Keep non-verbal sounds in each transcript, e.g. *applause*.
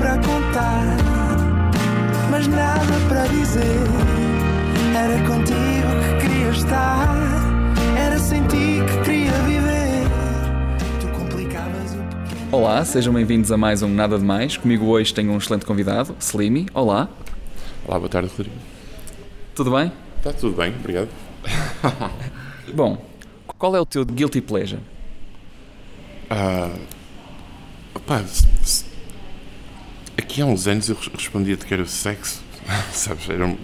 para contar, mas nada para dizer. Era contigo que queria estar, era sem ti que queria viver. Tu complicavas o pequeno. Olá, sejam bem-vindos a mais um Nada de Mais. Comigo hoje tenho um excelente convidado, Slimy. Olá, Olá, boa tarde, Rodrigo. tudo bem? Está tudo bem, obrigado. *laughs* Bom, qual é o teu guilty pleasure? Ah, s- s- aqui há uns anos eu res- respondia-te que era sexo, *laughs* sabes? Era um,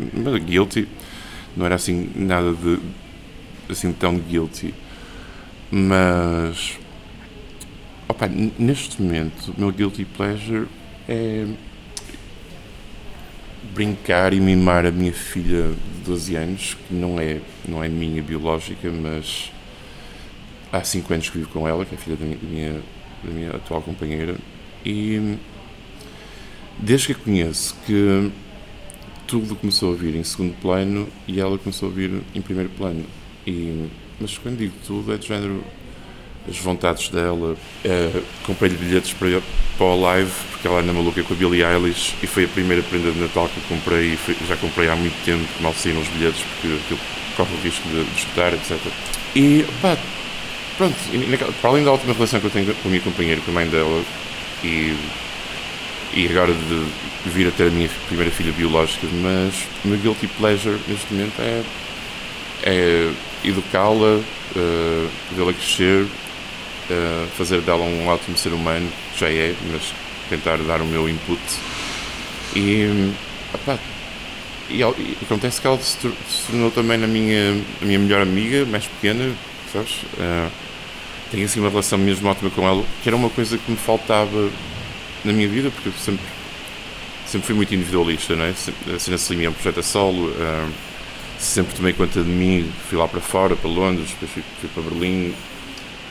guilty, não era assim nada de assim tão guilty, mas opá, n- neste momento o meu guilty pleasure é brincar e mimar a minha filha de 12 anos, que não é, não é minha biológica, mas há 5 anos que vivo com ela, que é filha da minha, da minha atual companheira, e desde que a conheço que tudo começou a vir em segundo plano e ela começou a vir em primeiro plano. E, mas quando digo tudo, é de género as vontades dela. eh, Comprei-lhe bilhetes para, para o live, porque ela anda maluca com a Billie Eilish, e foi a primeira prenda de Natal que eu comprei, e foi- já comprei há muito tempo, mal saíram os bilhetes, porque aquilo corre o risco de, de etc. E, pá, pronto, e naquela- para além da ótima relação que eu tenho com a minha companheira, com a mãe dela, e, e agora de vir a ter a minha primeira filha biológica, mas o meu guilty pleasure neste momento é, é educá-la, eh, vê-la crescer, eh, fazer dela um ótimo ser humano, que já é, mas tentar dar o meu input. E, opá, e, e acontece que ela se, tor- se tornou também a minha, a minha melhor amiga, mais pequena, sabes? Eh, tenho assim uma relação mesmo ótima com ela, que era uma coisa que me faltava na minha vida, porque sempre, sempre fui muito individualista, não é? A cena Slim é um projeto a solo, eh, sempre tomei conta de mim, fui lá para fora, para Londres, depois fui, fui para Berlim,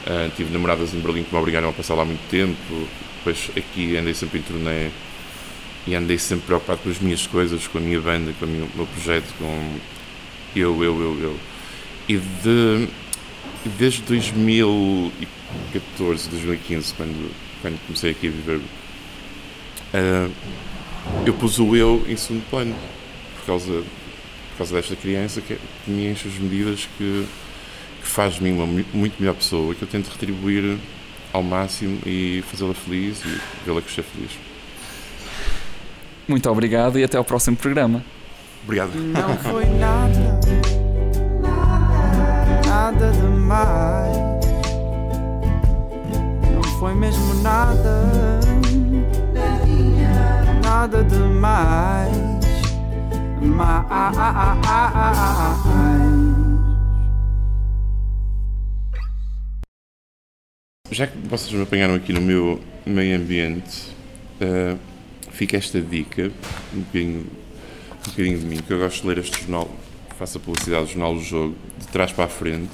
eh, tive namoradas em Berlim que me obrigaram a passar lá muito tempo, depois aqui andei sempre em turnê e andei sempre preocupado com as minhas coisas, com a minha banda, com o meu, meu projeto, com eu, eu, eu, eu. E de, desde 2014, 2015, quando, quando comecei aqui a viver, eh, eu pus o eu em segundo plano, por causa, por causa desta criança que, que me enche as medidas que, que faz de mim uma mu- muito melhor pessoa, que eu tento retribuir ao máximo e fazê-la feliz e vê-la crescer feliz. Muito obrigado e até ao próximo programa. Obrigado. Não foi nada nada demais. Mais. Já que vocês me apanharam aqui no meu meio ambiente, eh, fica esta dica, um bocadinho, um bocadinho de mim, que eu gosto de ler este jornal, faço a publicidade do jornal do jogo, de trás para a frente,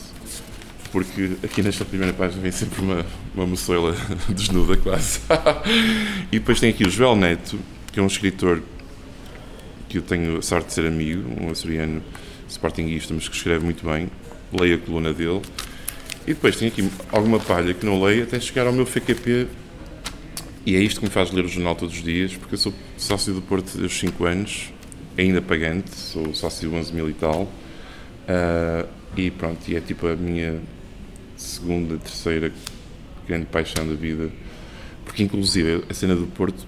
porque aqui nesta primeira página vem sempre uma, uma moçoila *laughs* desnuda quase. *laughs* e depois tem aqui o Joel Neto, que é um escritor que eu tenho a sorte de ser amigo, um açoriano sportinguista, mas que escreve muito bem. Leio a coluna dele. E depois tem aqui alguma palha que não leio até chegar ao meu FQP. E é isto que me faz ler o jornal todos os dias, porque eu sou sócio do Porto desde os 5 anos, ainda pagante, sou sócio de 11 mil e tal. Ah, e pronto, e é tipo a minha segunda, terceira grande paixão da vida. Porque inclusive a cena do Porto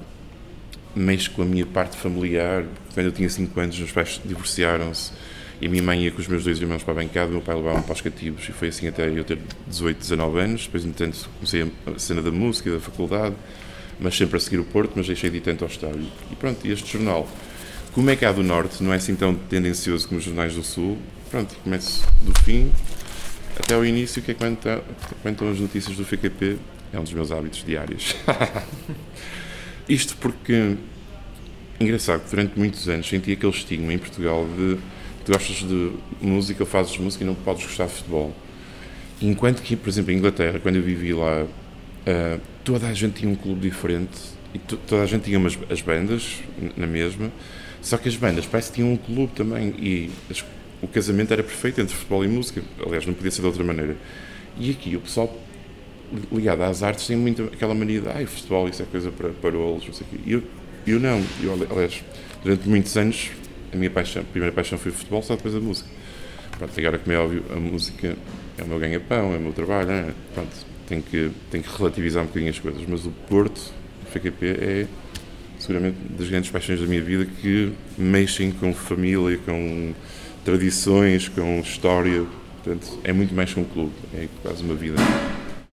mexe com a minha parte familiar. Quando eu tinha 5 anos, os meus pais divorciaram-se e a minha mãe ia com os meus dois irmãos para a bancada, o meu pai levava-me para os cativos. E foi assim até eu ter 18, 19 anos. Depois, entretanto, comecei a cena da música da faculdade, mas sempre a seguir o Porto, mas deixei de ir tanto ao estádio. E pronto, e este jornal, como é cá do Norte, não é assim tão tendencioso como os jornais do Sul. Pronto, começo do fim até ao início, que é quando, tá- quando estão as notícias do FQP. É um dos meus hábitos diários. *laughs* Isto porque, engraçado, durante muitos anos senti aquele estigma em Portugal de tu gostas de música fazes música e não podes gostar de futebol. Enquanto que, por exemplo, em Inglaterra, quando eu vivi lá, ah, toda a gente tinha um clube diferente e to- toda a gente tinha umas, as bandas na mesma, só que as bandas parece que tinham um clube também e as- o casamento era perfeito entre futebol e música. Aliás, não podia ser de outra maneira. E aqui o pessoal ligado às artes tem muito aquela mania de ai, futebol, isso é coisa para parolos, não sei o quê. Eu eu não. Eu, aliás, durante muitos anos, a minha paixão, a primeira paixão foi o futebol, só depois a música. Pronto, agora, como é óbvio, a música é o meu ganha-pão, é o meu trabalho, é? pronto, tenho que, tenho que relativizar um bocadinho as coisas. Mas o Porto, o FKP, é seguramente das grandes paixões da minha vida que mexem com família, com tradições, com história. Portanto, é muito mais que um clube, é quase uma vida.